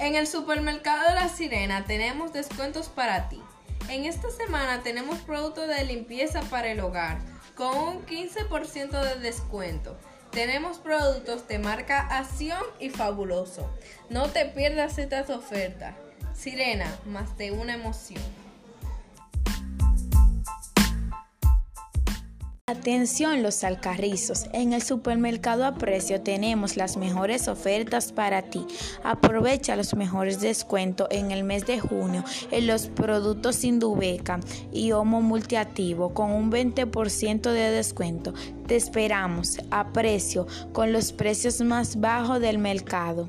En el supermercado la Sirena tenemos descuentos para ti. En esta semana tenemos productos de limpieza para el hogar con un 15% de descuento. Tenemos productos de marca Acción y Fabuloso. No te pierdas estas ofertas. Sirena, más de una emoción. Atención los alcarrizos, en el supermercado a precio tenemos las mejores ofertas para ti. Aprovecha los mejores descuentos en el mes de junio en los productos Indubeca y Homo Multiactivo con un 20% de descuento. Te esperamos a precio con los precios más bajos del mercado.